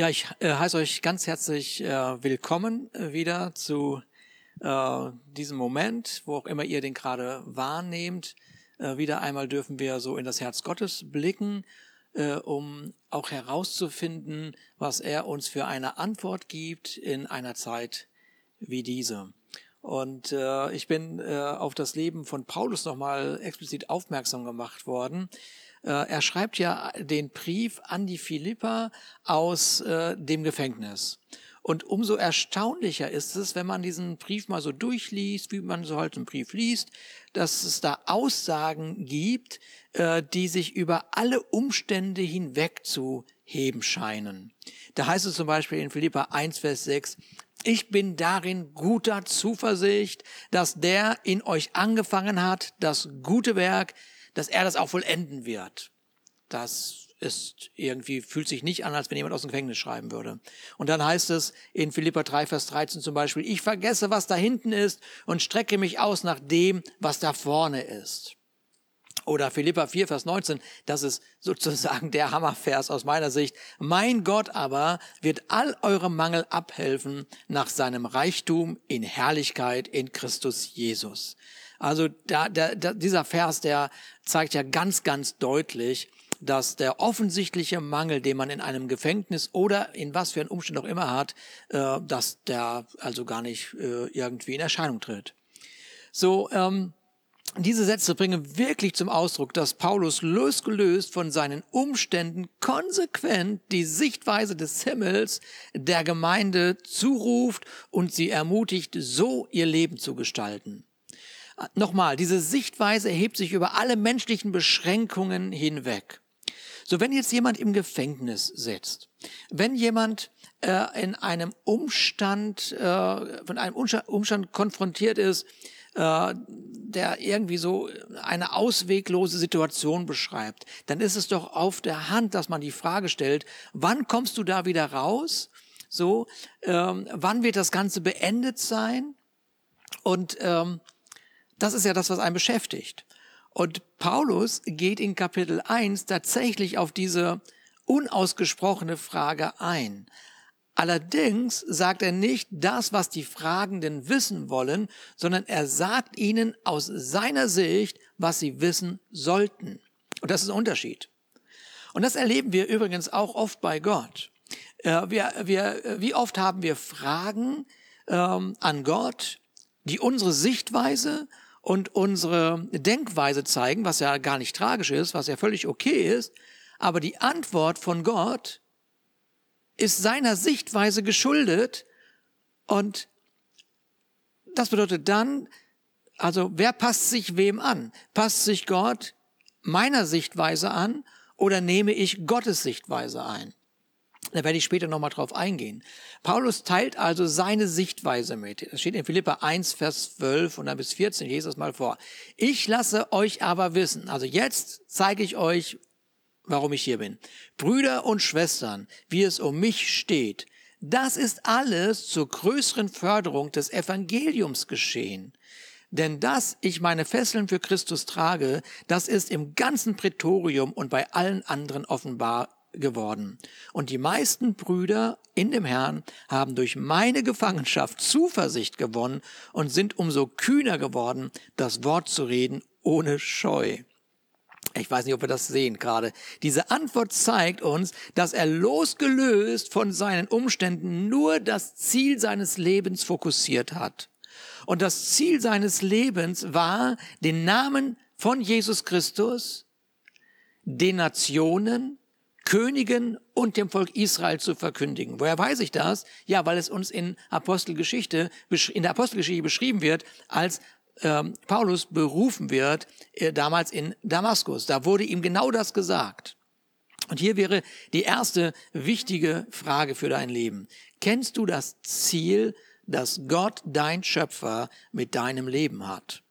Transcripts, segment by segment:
Ja, ich äh, heiße euch ganz herzlich äh, willkommen äh, wieder zu äh, diesem Moment, wo auch immer ihr den gerade wahrnehmt. Äh, wieder einmal dürfen wir so in das Herz Gottes blicken, um auch herauszufinden, was er uns für eine Antwort gibt in einer Zeit wie diese. Und ich bin auf das Leben von Paulus nochmal explizit aufmerksam gemacht worden. Äh, er schreibt ja den Brief an die Philippa aus äh, dem Gefängnis. Und umso erstaunlicher ist es, wenn man diesen Brief mal so durchliest, wie man so halt einen Brief liest, dass es da Aussagen gibt, äh, die sich über alle Umstände hinweg zu heben scheinen. Da heißt es zum Beispiel in Philippa 1, Vers 6, ich bin darin guter Zuversicht, dass der in euch angefangen hat, das gute Werk, dass er das auch vollenden wird. Das ist irgendwie, fühlt sich nicht an, als wenn jemand aus dem Gefängnis schreiben würde. Und dann heißt es in Philippa 3, Vers 13 zum Beispiel, ich vergesse, was da hinten ist und strecke mich aus nach dem, was da vorne ist. Oder Philippa 4, Vers 19, das ist sozusagen der Hammervers aus meiner Sicht. Mein Gott aber wird all eure Mangel abhelfen nach seinem Reichtum in Herrlichkeit in Christus Jesus. Also da, da, da, dieser Vers, der zeigt ja ganz, ganz deutlich, dass der offensichtliche Mangel, den man in einem Gefängnis oder in was für einen Umstand auch immer hat, äh, dass der also gar nicht äh, irgendwie in Erscheinung tritt. So, ähm, diese Sätze bringen wirklich zum Ausdruck, dass Paulus losgelöst von seinen Umständen konsequent die Sichtweise des Himmels der Gemeinde zuruft und sie ermutigt, so ihr Leben zu gestalten. Nochmal, diese Sichtweise erhebt sich über alle menschlichen Beschränkungen hinweg. So, wenn jetzt jemand im Gefängnis sitzt, wenn jemand äh, in einem Umstand, äh, von einem Umstand konfrontiert ist, äh, der irgendwie so eine ausweglose Situation beschreibt, dann ist es doch auf der Hand, dass man die Frage stellt, wann kommst du da wieder raus? So, ähm, wann wird das Ganze beendet sein? Und ähm, das ist ja das, was einen beschäftigt. Und Paulus geht in Kapitel 1 tatsächlich auf diese unausgesprochene Frage ein. Allerdings sagt er nicht das, was die Fragenden wissen wollen, sondern er sagt ihnen aus seiner Sicht, was sie wissen sollten. Und das ist ein Unterschied. Und das erleben wir übrigens auch oft bei Gott. Äh, wir, wir, wie oft haben wir Fragen ähm, an Gott, die unsere Sichtweise und unsere Denkweise zeigen, was ja gar nicht tragisch ist, was ja völlig okay ist, aber die Antwort von Gott ist seiner Sichtweise geschuldet und das bedeutet dann, also wer passt sich wem an? Passt sich Gott meiner Sichtweise an oder nehme ich Gottes Sichtweise ein? Da werde ich später nochmal drauf eingehen. Paulus teilt also seine Sichtweise mit. Das steht in Philippa 1, Vers 12 und dann bis 14. Jesus mal vor. Ich lasse euch aber wissen, also jetzt zeige ich euch, warum ich hier bin. Brüder und Schwestern, wie es um mich steht, das ist alles zur größeren Förderung des Evangeliums geschehen. Denn dass ich meine Fesseln für Christus trage, das ist im ganzen Prätorium und bei allen anderen offenbar geworden. Und die meisten Brüder in dem Herrn haben durch meine Gefangenschaft Zuversicht gewonnen und sind umso kühner geworden, das Wort zu reden ohne Scheu. Ich weiß nicht, ob wir das sehen gerade. Diese Antwort zeigt uns, dass er losgelöst von seinen Umständen nur das Ziel seines Lebens fokussiert hat. Und das Ziel seines Lebens war, den Namen von Jesus Christus den Nationen Königen und dem Volk Israel zu verkündigen. Woher weiß ich das? Ja, weil es uns in Apostelgeschichte, in der Apostelgeschichte beschrieben wird, als ähm, Paulus berufen wird, äh, damals in Damaskus. Da wurde ihm genau das gesagt. Und hier wäre die erste wichtige Frage für dein Leben. Kennst du das Ziel, das Gott, dein Schöpfer, mit deinem Leben hat?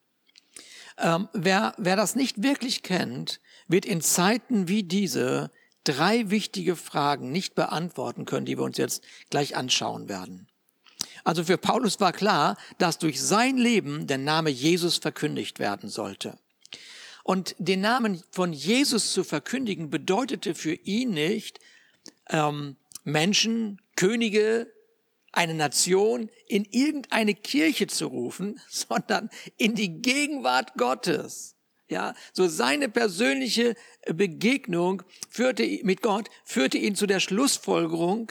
Ähm, wer, wer das nicht wirklich kennt, wird in Zeiten wie diese drei wichtige Fragen nicht beantworten können, die wir uns jetzt gleich anschauen werden. Also für Paulus war klar, dass durch sein Leben der Name Jesus verkündigt werden sollte. Und den Namen von Jesus zu verkündigen bedeutete für ihn nicht, ähm, Menschen, Könige, eine Nation in irgendeine Kirche zu rufen, sondern in die Gegenwart Gottes. Ja, so seine persönliche Begegnung führte mit Gott führte ihn zu der Schlussfolgerung,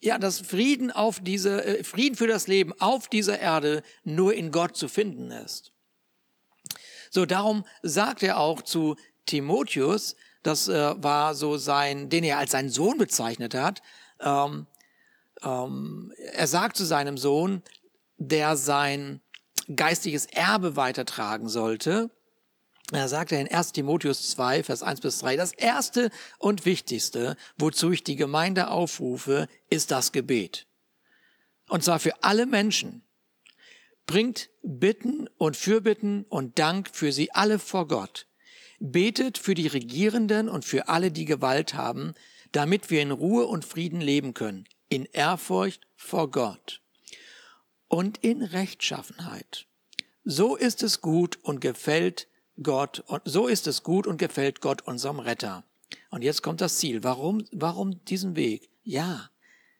ja, dass Frieden auf diese äh, Frieden für das Leben auf dieser Erde nur in Gott zu finden ist. So darum sagt er auch zu Timotheus, das äh, war so sein, den er als seinen Sohn bezeichnet hat. Ähm, ähm, er sagt zu seinem Sohn, der sein geistiges Erbe weitertragen sollte. Er sagt in 1 Timotheus 2, Vers 1 bis 3, das erste und wichtigste, wozu ich die Gemeinde aufrufe, ist das Gebet. Und zwar für alle Menschen. Bringt Bitten und Fürbitten und Dank für sie alle vor Gott. Betet für die Regierenden und für alle, die Gewalt haben, damit wir in Ruhe und Frieden leben können, in Ehrfurcht vor Gott und in Rechtschaffenheit. So ist es gut und gefällt Gott, und so ist es gut und gefällt Gott unserem Retter. Und jetzt kommt das Ziel. Warum, warum diesen Weg? Ja,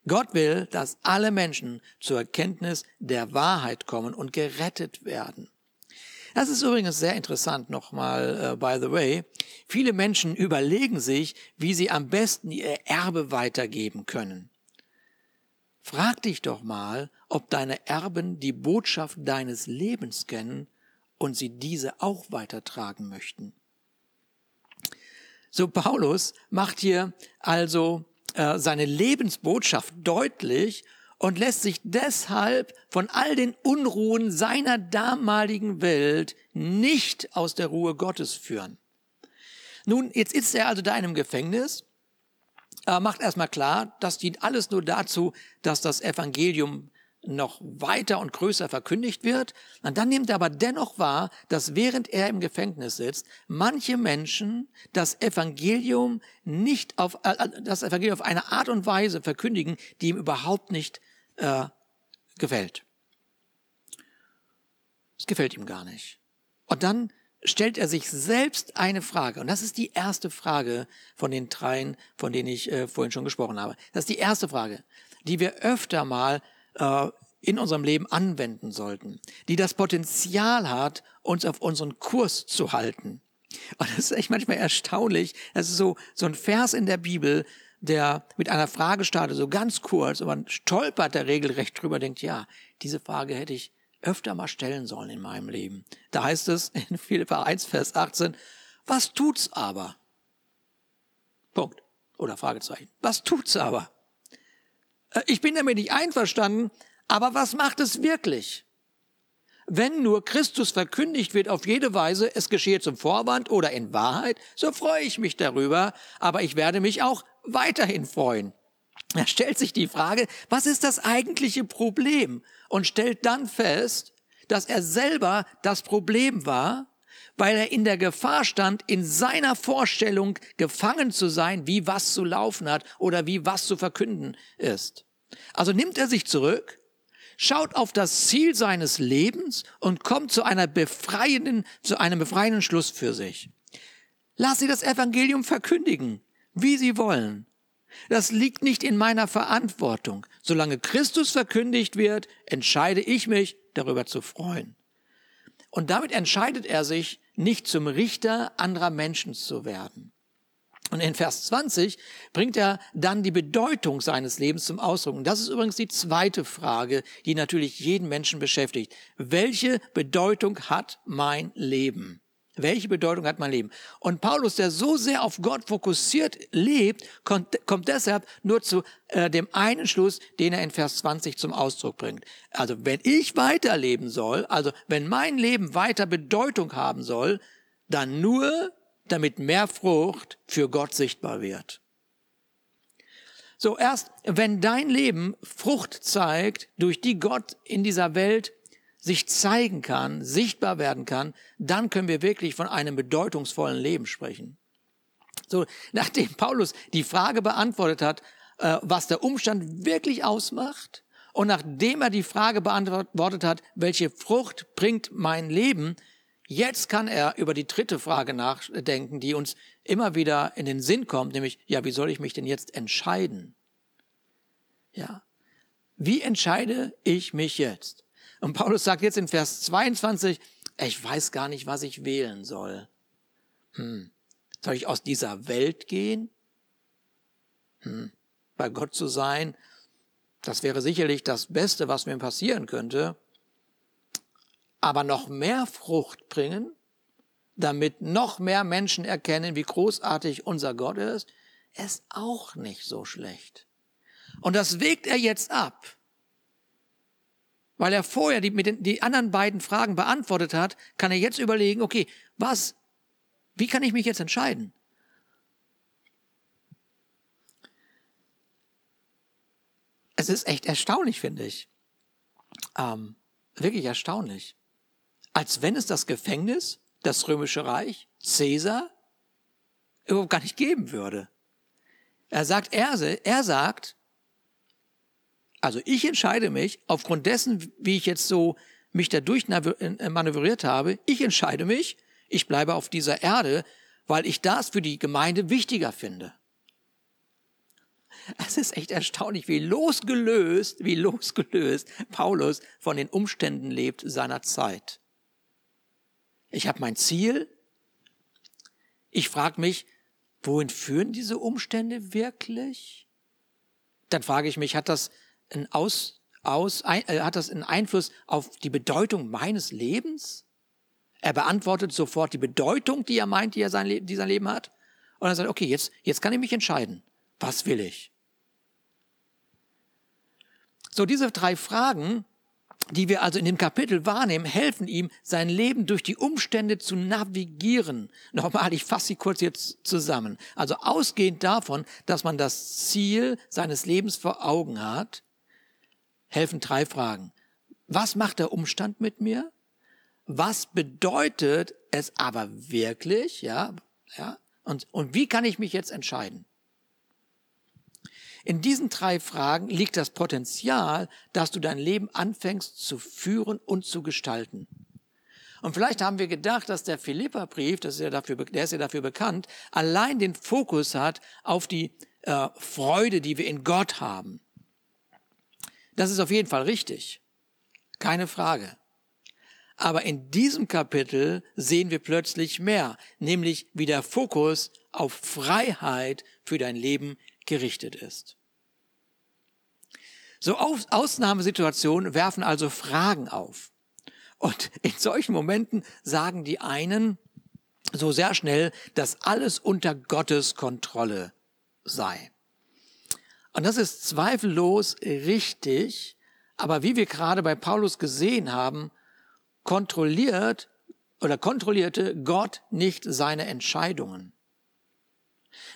Gott will, dass alle Menschen zur Erkenntnis der Wahrheit kommen und gerettet werden. Das ist übrigens sehr interessant nochmal, uh, by the way. Viele Menschen überlegen sich, wie sie am besten ihr Erbe weitergeben können. Frag dich doch mal, ob deine Erben die Botschaft deines Lebens kennen und sie diese auch weitertragen möchten. So Paulus macht hier also äh, seine Lebensbotschaft deutlich und lässt sich deshalb von all den Unruhen seiner damaligen Welt nicht aus der Ruhe Gottes führen. Nun, jetzt ist er also da in einem Gefängnis, äh, macht erstmal klar, das dient alles nur dazu, dass das Evangelium noch weiter und größer verkündigt wird. Und dann nimmt er aber dennoch wahr, dass während er im Gefängnis sitzt, manche Menschen das Evangelium nicht auf, äh, äh, das Evangelium auf eine Art und Weise verkündigen, die ihm überhaupt nicht äh, gefällt. Es gefällt ihm gar nicht. Und dann stellt er sich selbst eine Frage. Und das ist die erste Frage von den dreien, von denen ich äh, vorhin schon gesprochen habe. Das ist die erste Frage, die wir öfter mal äh, in unserem Leben anwenden sollten, die das Potenzial hat, uns auf unseren Kurs zu halten. Und das ist echt manchmal erstaunlich. Das ist so, so ein Vers in der Bibel, der mit einer Frage startet, so ganz kurz, und man stolpert der regelrecht drüber, denkt, ja, diese Frage hätte ich öfter mal stellen sollen in meinem Leben. Da heißt es in Philippa 1, Vers 18, was tut's aber? Punkt. Oder Fragezeichen. Was tut's aber? Äh, ich bin damit nicht einverstanden, aber was macht es wirklich? Wenn nur Christus verkündigt wird auf jede Weise, es geschehe zum Vorwand oder in Wahrheit, so freue ich mich darüber, aber ich werde mich auch weiterhin freuen. Er stellt sich die Frage, was ist das eigentliche Problem? Und stellt dann fest, dass er selber das Problem war, weil er in der Gefahr stand, in seiner Vorstellung gefangen zu sein, wie was zu laufen hat oder wie was zu verkünden ist. Also nimmt er sich zurück, schaut auf das Ziel seines Lebens und kommt zu einer befreienden, zu einem befreienden Schluss für sich. Lass sie das Evangelium verkündigen, wie sie wollen. Das liegt nicht in meiner Verantwortung. Solange Christus verkündigt wird, entscheide ich mich, darüber zu freuen. Und damit entscheidet er sich, nicht zum Richter anderer Menschen zu werden. Und in Vers 20 bringt er dann die Bedeutung seines Lebens zum Ausdruck. Und das ist übrigens die zweite Frage, die natürlich jeden Menschen beschäftigt. Welche Bedeutung hat mein Leben? Welche Bedeutung hat mein Leben? Und Paulus, der so sehr auf Gott fokussiert lebt, kommt, kommt deshalb nur zu äh, dem einen Schluss, den er in Vers 20 zum Ausdruck bringt. Also wenn ich weiterleben soll, also wenn mein Leben weiter Bedeutung haben soll, dann nur damit mehr Frucht für Gott sichtbar wird. So erst, wenn dein Leben Frucht zeigt, durch die Gott in dieser Welt sich zeigen kann, sichtbar werden kann, dann können wir wirklich von einem bedeutungsvollen Leben sprechen. So, nachdem Paulus die Frage beantwortet hat, äh, was der Umstand wirklich ausmacht, und nachdem er die Frage beantwortet hat, welche Frucht bringt mein Leben, Jetzt kann er über die dritte Frage nachdenken, die uns immer wieder in den Sinn kommt, nämlich, ja, wie soll ich mich denn jetzt entscheiden? Ja. Wie entscheide ich mich jetzt? Und Paulus sagt jetzt in Vers 22, ich weiß gar nicht, was ich wählen soll. Hm. Soll ich aus dieser Welt gehen? Hm. Bei Gott zu sein, das wäre sicherlich das Beste, was mir passieren könnte. Aber noch mehr Frucht bringen, damit noch mehr Menschen erkennen, wie großartig unser Gott ist, ist auch nicht so schlecht. Und das wägt er jetzt ab. Weil er vorher die, mit den, die anderen beiden Fragen beantwortet hat, kann er jetzt überlegen, okay, was, wie kann ich mich jetzt entscheiden? Es ist echt erstaunlich, finde ich. Ähm, wirklich erstaunlich. Als wenn es das Gefängnis, das römische Reich, Cäsar überhaupt gar nicht geben würde. Er sagt, er, er sagt, also ich entscheide mich, aufgrund dessen, wie ich jetzt so mich dadurch äh, manövriert habe, ich entscheide mich, ich bleibe auf dieser Erde, weil ich das für die Gemeinde wichtiger finde. Es ist echt erstaunlich, wie losgelöst, wie losgelöst Paulus von den Umständen lebt seiner Zeit. Ich habe mein Ziel. Ich frage mich, wohin führen diese Umstände wirklich? Dann frage ich mich, hat das einen Aus, aus, ein, äh, hat das einen Einfluss auf die Bedeutung meines Lebens? Er beantwortet sofort die Bedeutung, die er meint, die er sein, Le die sein Leben hat. Und er sagt, okay, jetzt, jetzt kann ich mich entscheiden. Was will ich? So, diese drei Fragen, die wir also in dem Kapitel wahrnehmen, helfen ihm, sein Leben durch die Umstände zu navigieren. Nochmal, ich fasse sie kurz jetzt zusammen. Also ausgehend davon, dass man das Ziel seines Lebens vor Augen hat, helfen drei Fragen. Was macht der Umstand mit mir? Was bedeutet es aber wirklich? Ja, ja. Und, und wie kann ich mich jetzt entscheiden? In diesen drei Fragen liegt das Potenzial, dass du dein Leben anfängst zu führen und zu gestalten. Und vielleicht haben wir gedacht, dass der ist ja der ist ja dafür bekannt, allein den Fokus hat auf die äh, Freude, die wir in Gott haben. Das ist auf jeden Fall richtig. Keine Frage. Aber in diesem Kapitel sehen wir plötzlich mehr, nämlich wie der Fokus auf Freiheit für dein Leben gerichtet ist. So Ausnahmesituationen werfen also Fragen auf. Und in solchen Momenten sagen die einen so sehr schnell, dass alles unter Gottes Kontrolle sei. Und das ist zweifellos richtig, aber wie wir gerade bei Paulus gesehen haben, kontrolliert oder kontrollierte Gott nicht seine Entscheidungen.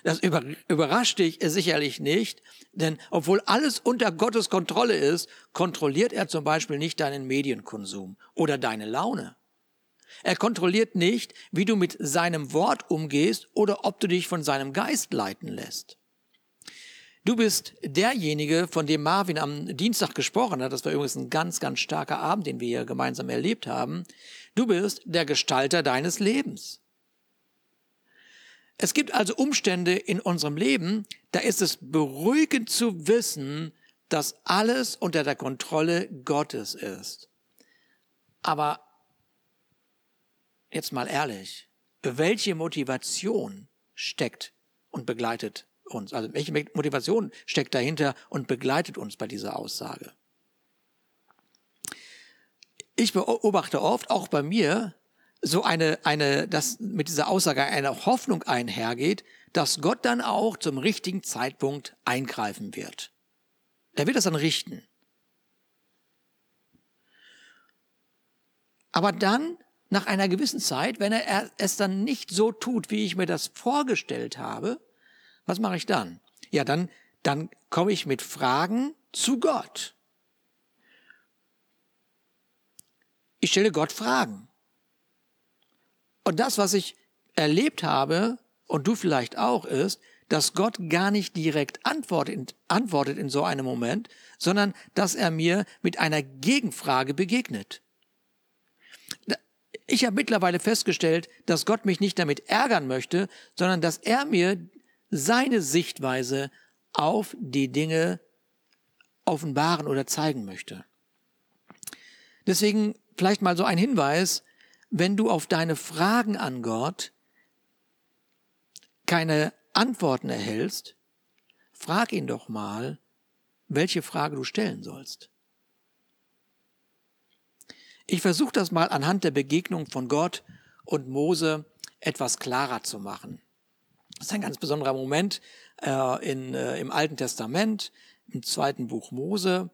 Das überrascht dich sicherlich nicht, denn obwohl alles unter Gottes Kontrolle ist, kontrolliert er zum Beispiel nicht deinen Medienkonsum oder deine Laune. Er kontrolliert nicht, wie du mit seinem Wort umgehst oder ob du dich von seinem Geist leiten lässt. Du bist derjenige, von dem Marvin am Dienstag gesprochen hat. Das war übrigens ein ganz, ganz starker Abend, den wir hier gemeinsam erlebt haben. Du bist der Gestalter deines Lebens. Es gibt also Umstände in unserem Leben, da ist es beruhigend zu wissen, dass alles unter der Kontrolle Gottes ist. Aber jetzt mal ehrlich, welche Motivation steckt und begleitet uns? Also welche Motivation steckt dahinter und begleitet uns bei dieser Aussage? Ich beobachte oft, auch bei mir, so eine, eine, dass mit dieser Aussage eine Hoffnung einhergeht, dass Gott dann auch zum richtigen Zeitpunkt eingreifen wird. Er wird das dann richten. Aber dann, nach einer gewissen Zeit, wenn er es dann nicht so tut, wie ich mir das vorgestellt habe, was mache ich dann? Ja, dann, dann komme ich mit Fragen zu Gott. Ich stelle Gott Fragen. Und das, was ich erlebt habe, und du vielleicht auch, ist, dass Gott gar nicht direkt antwortet, in so einem Moment, sondern dass er mir mit einer Gegenfrage begegnet. Ich habe mittlerweile festgestellt, dass Gott mich nicht damit ärgern möchte, sondern dass er mir seine Sichtweise auf die Dinge offenbaren oder zeigen möchte. Deswegen vielleicht mal so ein Hinweis, wenn du auf deine Fragen an Gott keine Antworten erhältst, frag ihn doch mal, welche Frage du stellen sollst. Ich versuche das mal anhand der Begegnung von Gott und Mose etwas klarer zu machen. Das ist ein ganz besonderer Moment äh, in, äh, im Alten Testament, im zweiten Buch Mose.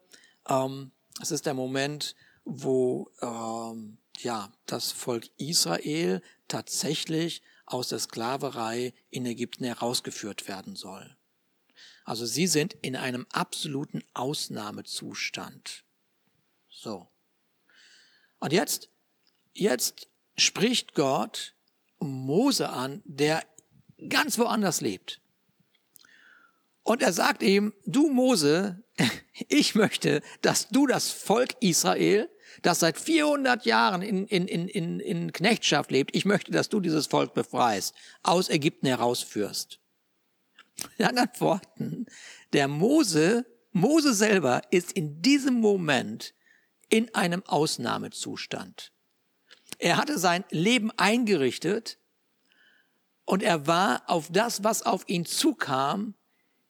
Ähm, es ist der Moment, wo ähm, ja das Volk Israel tatsächlich aus der Sklaverei in Ägypten herausgeführt werden soll. Also sie sind in einem absoluten Ausnahmezustand. So. Und jetzt, jetzt spricht Gott Mose an, der ganz woanders lebt. Und er sagt ihm, du Mose, ich möchte, dass du das Volk Israel, das seit 400 Jahren in, in, in, in Knechtschaft lebt, ich möchte, dass du dieses Volk befreist, aus Ägypten herausführst. In anderen Worten, der Mose, Mose selber ist in diesem Moment in einem Ausnahmezustand. Er hatte sein Leben eingerichtet und er war auf das, was auf ihn zukam,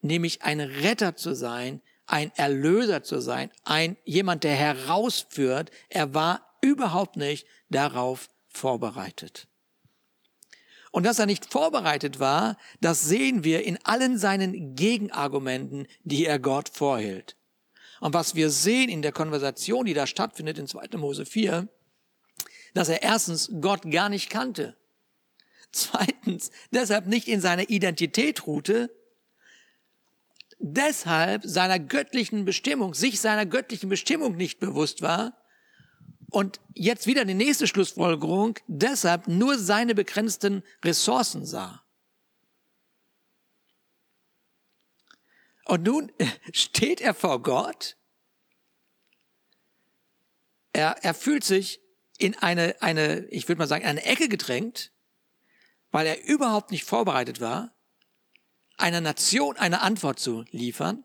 nämlich ein Retter zu sein, ein Erlöser zu sein, ein jemand, der herausführt. Er war überhaupt nicht darauf vorbereitet. Und dass er nicht vorbereitet war, das sehen wir in allen seinen Gegenargumenten, die er Gott vorhält. Und was wir sehen in der Konversation, die da stattfindet in 2. Mose 4, dass er erstens Gott gar nicht kannte. Zweitens, deshalb nicht in seiner Identität ruhte, deshalb seiner göttlichen Bestimmung, sich seiner göttlichen Bestimmung nicht bewusst war und jetzt wieder die nächste Schlussfolgerung, deshalb nur seine begrenzten Ressourcen sah. Und nun steht er vor Gott. Er, er fühlt sich in eine, eine, ich würde mal sagen, eine Ecke gedrängt, weil er überhaupt nicht vorbereitet war, einer Nation eine Antwort zu liefern.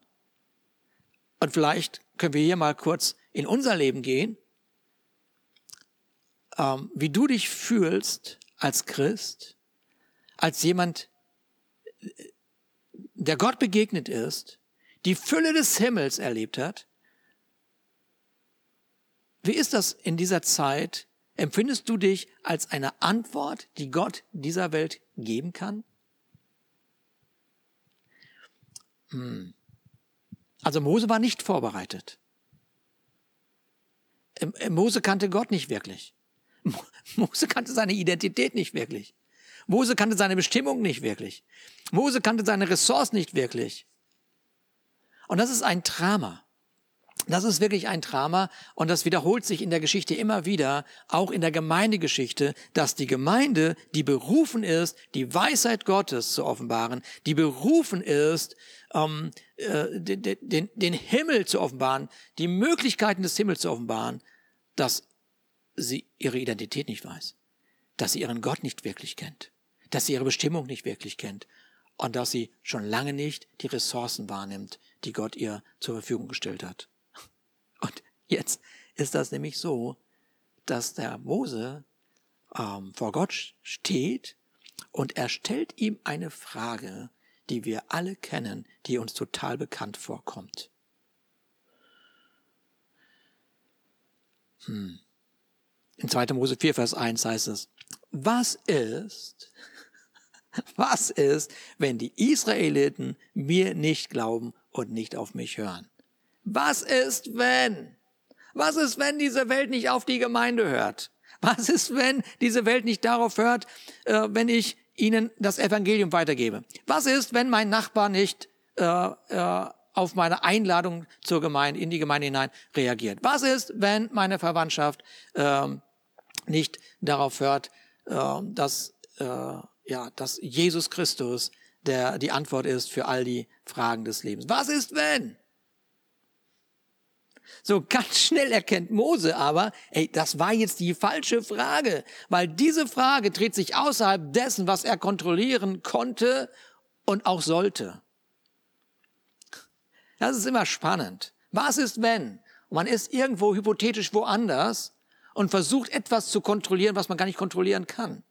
Und vielleicht können wir hier mal kurz in unser Leben gehen ähm, wie du dich fühlst als Christ, als jemand, der Gott begegnet ist, die Fülle des Himmels erlebt hat. Wie ist das in dieser Zeit? Empfindest du dich als eine Antwort, die Gott dieser Welt geben kann? Hm. Also Mose war nicht vorbereitet. Mose kannte Gott nicht wirklich. Mose kannte seine Identität nicht wirklich. Mose kannte seine Bestimmung nicht wirklich. Mose kannte seine Ressource nicht wirklich. Und das ist ein Drama. Das ist wirklich ein Drama und das wiederholt sich in der Geschichte immer wieder, auch in der Gemeindegeschichte, dass die Gemeinde, die berufen ist, die Weisheit Gottes zu offenbaren, die berufen ist, ähm, äh, den, den, den Himmel zu offenbaren, die Möglichkeiten des Himmels zu offenbaren, dass sie ihre Identität nicht weiß, dass sie ihren Gott nicht wirklich kennt, dass sie ihre Bestimmung nicht wirklich kennt und dass sie schon lange nicht die Ressourcen wahrnimmt, die Gott ihr zur Verfügung gestellt hat. Und jetzt ist das nämlich so, dass der Mose ähm, vor Gott steht und er stellt ihm eine Frage, die wir alle kennen, die uns total bekannt vorkommt. Hm. In 2. Mose 4, Vers 1 heißt es, was ist, was ist, wenn die Israeliten mir nicht glauben und nicht auf mich hören? Was ist, wenn? Was ist, wenn diese Welt nicht auf die Gemeinde hört? Was ist, wenn diese Welt nicht darauf hört, äh, wenn ich ihnen das Evangelium weitergebe? Was ist, wenn mein Nachbar nicht äh, äh, auf meine Einladung zur Gemeinde, in die Gemeinde hinein reagiert? Was ist, wenn meine Verwandtschaft ähm, nicht darauf hört, äh, dass, äh, ja, dass Jesus Christus der, die Antwort ist für all die Fragen des Lebens. Was ist wenn? So ganz schnell erkennt Mose aber, ey, das war jetzt die falsche Frage, weil diese Frage dreht sich außerhalb dessen, was er kontrollieren konnte und auch sollte. Das ist immer spannend. Was ist, wenn? Man ist irgendwo hypothetisch woanders und versucht etwas zu kontrollieren, was man gar nicht kontrollieren kann.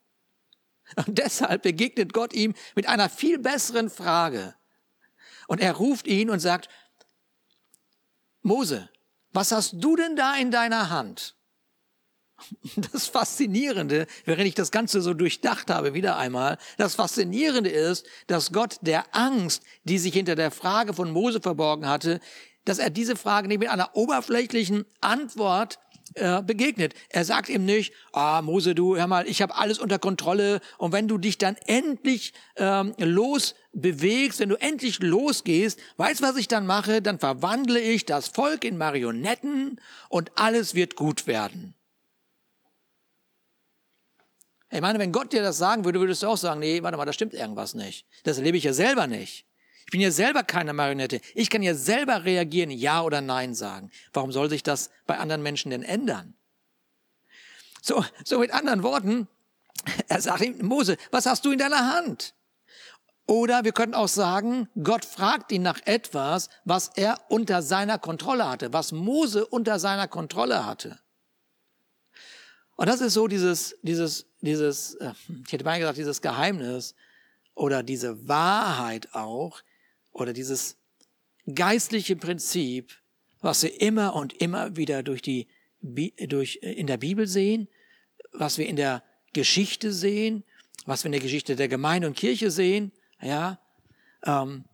Und deshalb begegnet Gott ihm mit einer viel besseren Frage. Und er ruft ihn und sagt, Mose, was hast du denn da in deiner Hand? Das Faszinierende, während ich das Ganze so durchdacht habe, wieder einmal, das Faszinierende ist, dass Gott der Angst, die sich hinter der Frage von Mose verborgen hatte, dass er diese Frage nicht mit einer oberflächlichen Antwort äh, begegnet. Er sagt ihm nicht, ah Mose, du, hör mal, ich habe alles unter Kontrolle und wenn du dich dann endlich ähm, losbewegst, wenn du endlich losgehst, weißt was ich dann mache? Dann verwandle ich das Volk in Marionetten und alles wird gut werden. Ich meine, wenn Gott dir das sagen würde, würdest du auch sagen, nee, warte mal, da stimmt irgendwas nicht. Das erlebe ich ja selber nicht. Ich bin ja selber keine Marionette. Ich kann ja selber reagieren, ja oder nein sagen. Warum soll sich das bei anderen Menschen denn ändern? So, so mit anderen Worten, er sagt ihm, Mose, was hast du in deiner Hand? Oder wir könnten auch sagen, Gott fragt ihn nach etwas, was er unter seiner Kontrolle hatte, was Mose unter seiner Kontrolle hatte. Und das ist so dieses, dieses, dieses, äh, ich hätte mal gesagt, dieses Geheimnis oder diese Wahrheit auch, oder dieses geistliche Prinzip, was wir immer und immer wieder durch die, durch, äh, in der Bibel sehen, was wir in der Geschichte sehen, was wir in der Geschichte der Gemeinde und Kirche sehen, ja, ähm,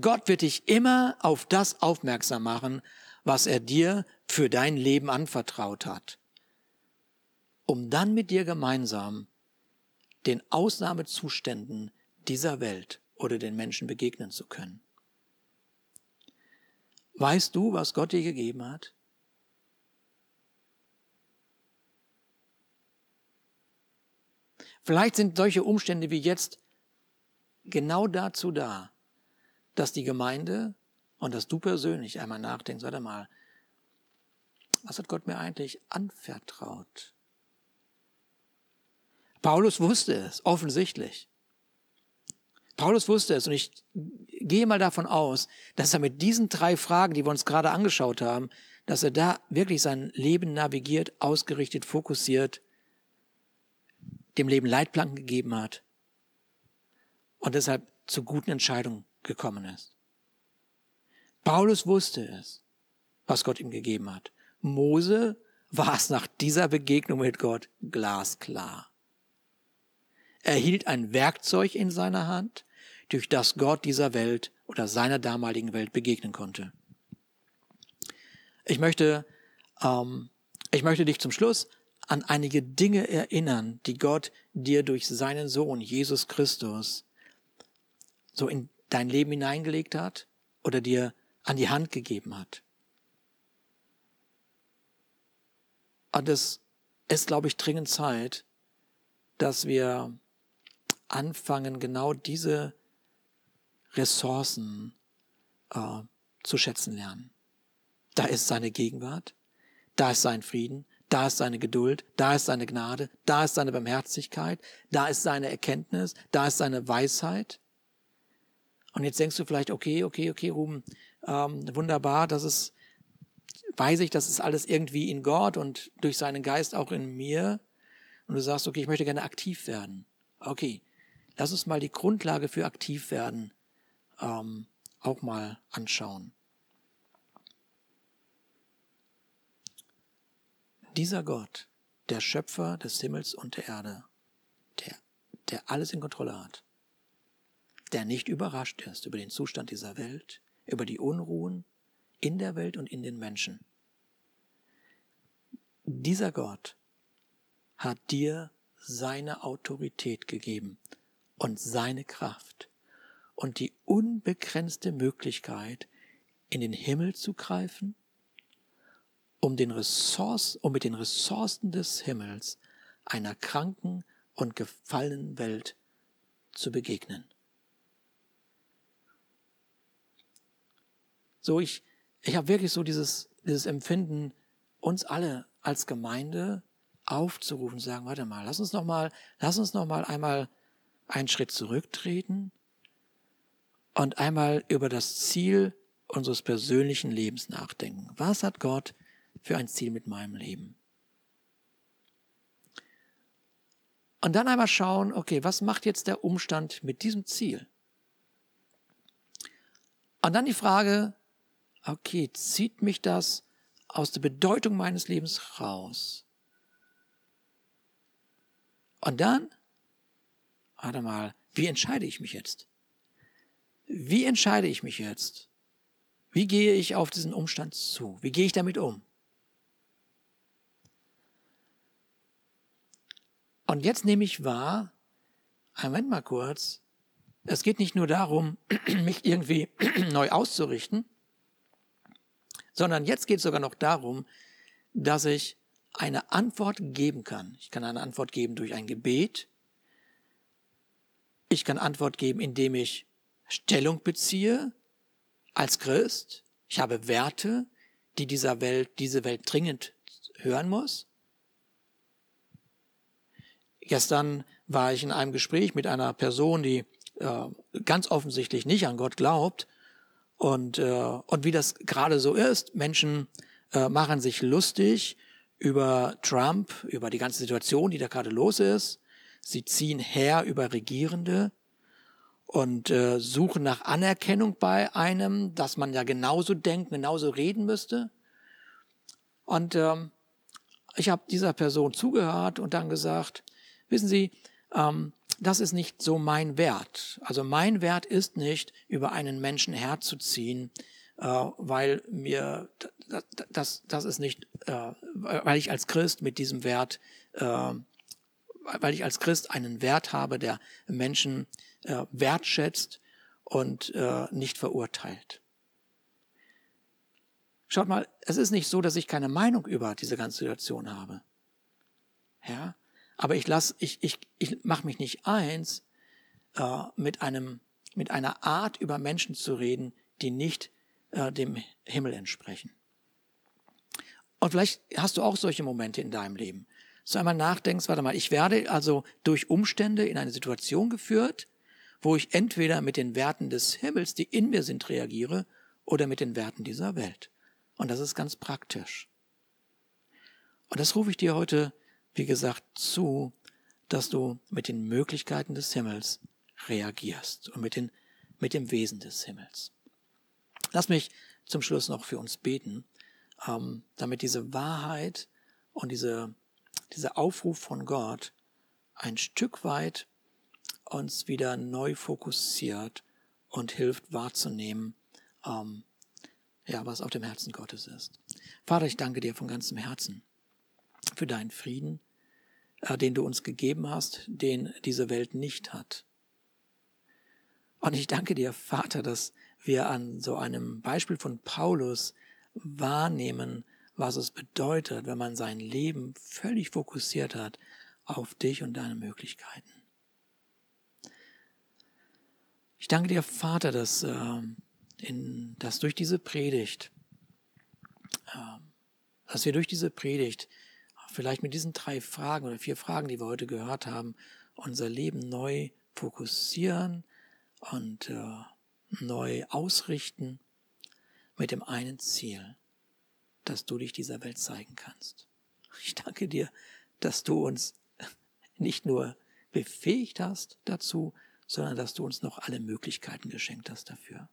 Gott wird dich immer auf das aufmerksam machen, was er dir für dein Leben anvertraut hat, um dann mit dir gemeinsam den Ausnahmezuständen dieser Welt oder den Menschen begegnen zu können. Weißt du, was Gott dir gegeben hat? Vielleicht sind solche Umstände wie jetzt genau dazu da, dass die Gemeinde und dass du persönlich einmal nachdenkst, warte mal, was hat Gott mir eigentlich anvertraut? Paulus wusste es, offensichtlich. Paulus wusste es und ich gehe mal davon aus, dass er mit diesen drei Fragen, die wir uns gerade angeschaut haben, dass er da wirklich sein Leben navigiert, ausgerichtet, fokussiert, dem Leben Leitplanken gegeben hat und deshalb zu guten Entscheidungen gekommen ist. Paulus wusste es, was Gott ihm gegeben hat. Mose war es nach dieser Begegnung mit Gott glasklar. Er hielt ein Werkzeug in seiner Hand, durch das Gott dieser Welt oder seiner damaligen Welt begegnen konnte. Ich möchte, ähm, ich möchte dich zum Schluss an einige Dinge erinnern, die Gott dir durch seinen Sohn Jesus Christus so in dein Leben hineingelegt hat oder dir an die Hand gegeben hat. Und es ist, glaube ich, dringend Zeit, dass wir anfangen, genau diese Ressourcen äh, zu schätzen lernen. Da ist seine Gegenwart, da ist sein Frieden, da ist seine Geduld, da ist seine Gnade, da ist seine Barmherzigkeit, da ist seine Erkenntnis, da ist seine Weisheit. Und jetzt denkst du vielleicht, okay, okay, okay, Ruben, ähm, wunderbar, das ist, weiß ich, das ist alles irgendwie in Gott und durch seinen Geist auch in mir. Und du sagst, okay, ich möchte gerne aktiv werden. Okay, lass uns mal die Grundlage für aktiv werden ähm, auch mal anschauen. Dieser Gott, der Schöpfer des Himmels und der Erde, der, der alles in Kontrolle hat, der nicht überrascht ist über den Zustand dieser Welt, über die Unruhen in der Welt und in den Menschen. Dieser Gott hat dir seine Autorität gegeben und seine Kraft und die unbegrenzte Möglichkeit, in den Himmel zu greifen, um, den Ressource, um mit den Ressourcen des Himmels einer kranken und gefallenen Welt zu begegnen. So, ich, ich habe wirklich so dieses, dieses Empfinden, uns alle als Gemeinde aufzurufen, sagen, warte mal, lass uns noch mal, lass uns noch mal einmal einen Schritt zurücktreten und einmal über das Ziel unseres persönlichen Lebens nachdenken. Was hat Gott für ein Ziel mit meinem Leben? Und dann einmal schauen, okay, was macht jetzt der Umstand mit diesem Ziel? Und dann die Frage, okay, zieht mich das aus der Bedeutung meines Lebens raus? Und dann, warte mal, wie entscheide ich mich jetzt? Wie entscheide ich mich jetzt? Wie gehe ich auf diesen Umstand zu? Wie gehe ich damit um? Und jetzt nehme ich wahr, Moment mal kurz, es geht nicht nur darum, mich irgendwie neu auszurichten, sondern jetzt geht es sogar noch darum, dass ich eine Antwort geben kann. Ich kann eine Antwort geben durch ein Gebet. Ich kann Antwort geben, indem ich Stellung beziehe als Christ. Ich habe Werte, die dieser Welt, diese Welt dringend hören muss. Gestern war ich in einem Gespräch mit einer Person, die äh, ganz offensichtlich nicht an Gott glaubt. Und, äh, und wie das gerade so ist, Menschen äh, machen sich lustig über Trump, über die ganze Situation, die da gerade los ist. Sie ziehen her über Regierende und äh, suchen nach Anerkennung bei einem, dass man ja genauso denkt, genauso reden müsste. Und ähm, ich habe dieser Person zugehört und dann gesagt, wissen Sie, ähm, das ist nicht so mein Wert. Also mein Wert ist nicht, über einen Menschen herzuziehen, äh, weil mir das, das, das ist nicht, äh, weil ich als Christ mit diesem Wert, äh, weil ich als Christ einen Wert habe, der Menschen äh, wertschätzt und äh, nicht verurteilt. Schaut mal, es ist nicht so, dass ich keine Meinung über diese ganze Situation habe. Ja, aber ich lass, ich, ich, ich mache mich nicht eins, äh, mit einem, mit einer Art über Menschen zu reden, die nicht äh, dem Himmel entsprechen. Und vielleicht hast du auch solche Momente in deinem Leben. So einmal nachdenkst, warte mal, ich werde also durch Umstände in eine Situation geführt, wo ich entweder mit den Werten des Himmels, die in mir sind, reagiere, oder mit den Werten dieser Welt. Und das ist ganz praktisch. Und das rufe ich dir heute, wie gesagt, zu, dass du mit den Möglichkeiten des Himmels reagierst und mit, den, mit dem Wesen des Himmels. Lass mich zum Schluss noch für uns beten, ähm, damit diese Wahrheit und diese, dieser Aufruf von Gott ein Stück weit uns wieder neu fokussiert und hilft wahrzunehmen, ähm, ja, was auf dem Herzen Gottes ist. Vater, ich danke dir von ganzem Herzen für deinen Frieden, äh, den du uns gegeben hast, den diese Welt nicht hat. Und ich danke dir, Vater, dass wir an so einem Beispiel von Paulus wahrnehmen, was es bedeutet, wenn man sein Leben völlig fokussiert hat auf dich und deine Möglichkeiten. Ich danke dir, Vater, dass, äh, in, dass durch diese Predigt, äh, dass wir durch diese Predigt vielleicht mit diesen drei Fragen oder vier Fragen, die wir heute gehört haben, unser Leben neu fokussieren und äh, neu ausrichten mit dem einen Ziel, dass du dich dieser Welt zeigen kannst. Ich danke dir, dass du uns nicht nur befähigt hast dazu, sondern dass du uns noch alle Möglichkeiten geschenkt hast dafür.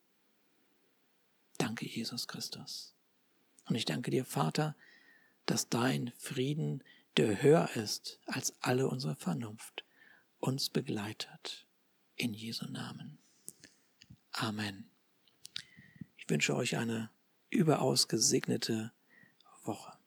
Danke, Jesus Christus. Und ich danke dir, Vater, dass dein Frieden, der höher ist als alle unsere Vernunft, uns begleitet. In Jesu Namen. Amen. Ich wünsche euch eine überaus gesegnete Woche.